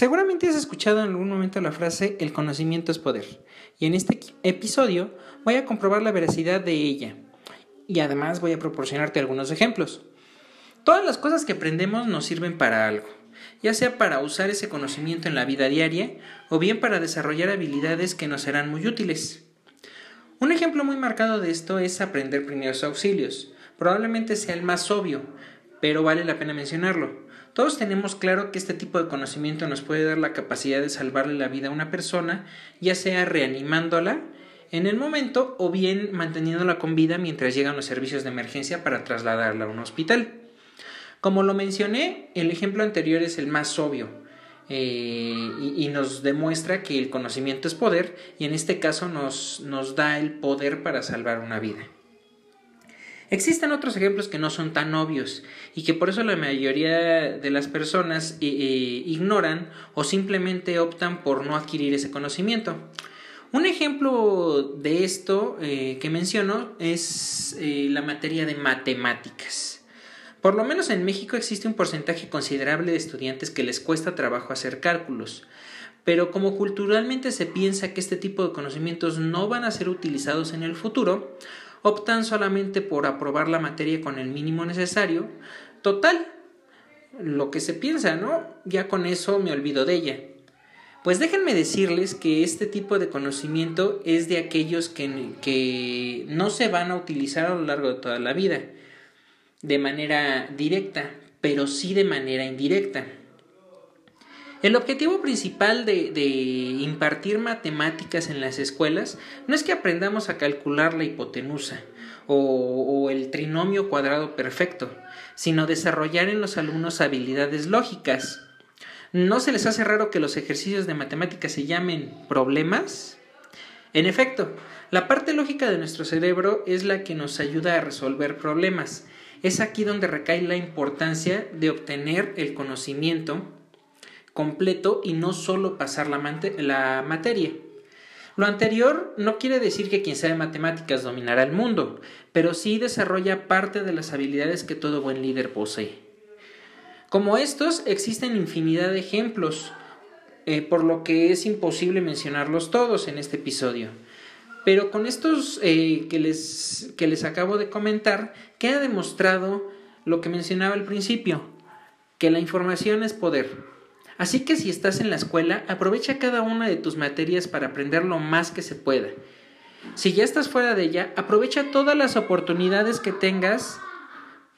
Seguramente has escuchado en algún momento la frase el conocimiento es poder, y en este episodio voy a comprobar la veracidad de ella, y además voy a proporcionarte algunos ejemplos. Todas las cosas que aprendemos nos sirven para algo, ya sea para usar ese conocimiento en la vida diaria o bien para desarrollar habilidades que nos serán muy útiles. Un ejemplo muy marcado de esto es aprender primeros auxilios. Probablemente sea el más obvio, pero vale la pena mencionarlo. Todos tenemos claro que este tipo de conocimiento nos puede dar la capacidad de salvarle la vida a una persona, ya sea reanimándola en el momento o bien manteniéndola con vida mientras llegan los servicios de emergencia para trasladarla a un hospital. Como lo mencioné, el ejemplo anterior es el más obvio eh, y, nos demuestra que el conocimiento es poder y en este caso nos da el poder para salvar una vida. Existen otros ejemplos que no son tan obvios y que por eso la mayoría de las personas eh, eh, ignoran o simplemente optan por no adquirir ese conocimiento. Un ejemplo de esto eh, que menciono es la materia de matemáticas. Por lo menos en México existe un porcentaje considerable de estudiantes que les cuesta trabajo hacer cálculos, pero como culturalmente se piensa que este tipo de conocimientos no van a ser utilizados en el futuro, optan solamente por aprobar la materia con el mínimo necesario. Total, lo que se piensa, ¿no? Ya con eso me olvido de ella. Pues déjenme decirles que este tipo de conocimiento es de aquellos que, que no se van a utilizar a lo largo de toda la vida, de manera directa, pero sí de manera indirecta. El objetivo principal de, impartir matemáticas en las escuelas no es que aprendamos a calcular la hipotenusa o, el trinomio cuadrado perfecto, sino desarrollar en los alumnos habilidades lógicas. ¿No se les hace raro que los ejercicios de matemáticas se llamen problemas? En efecto, la parte lógica de nuestro cerebro es la que nos ayuda a resolver problemas. Es aquí donde recae la importancia de obtener el conocimiento completo y no solo pasar la, materia. Lo anterior no quiere decir que quien sabe matemáticas dominará el mundo, pero sí desarrolla parte de las habilidades que todo buen líder posee. Como estos, existen infinidad de ejemplos, eh, por lo que es imposible mencionarlos todos en este episodio. Pero con estos eh, que, les, que les acabo de comentar, queda demostrado lo que mencionaba al principio, que la información es poder. Así que si estás en la escuela, aprovecha cada una de tus materias para aprender lo más que se pueda. Si ya estás fuera de ella, aprovecha todas las oportunidades que tengas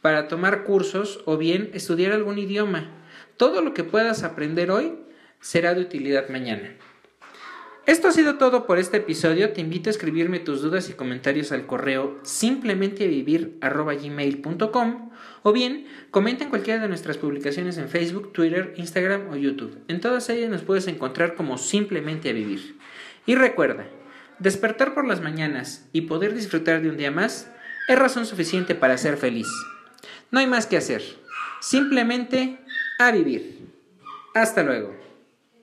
para tomar cursos o bien estudiar algún idioma. Todo lo que puedas aprender hoy será de utilidad mañana. Esto ha sido todo por este episodio. Te invito a escribirme tus dudas y comentarios al correo simplementevivir.gmail.com o bien comenta en cualquiera de nuestras publicaciones en Facebook, Twitter, Instagram o YouTube. En todas ellas nos puedes encontrar como Simplemente a Vivir. Y recuerda, despertar por las mañanas y poder disfrutar de un día más es razón suficiente para ser feliz. No hay más que hacer. Simplemente a vivir. Hasta luego.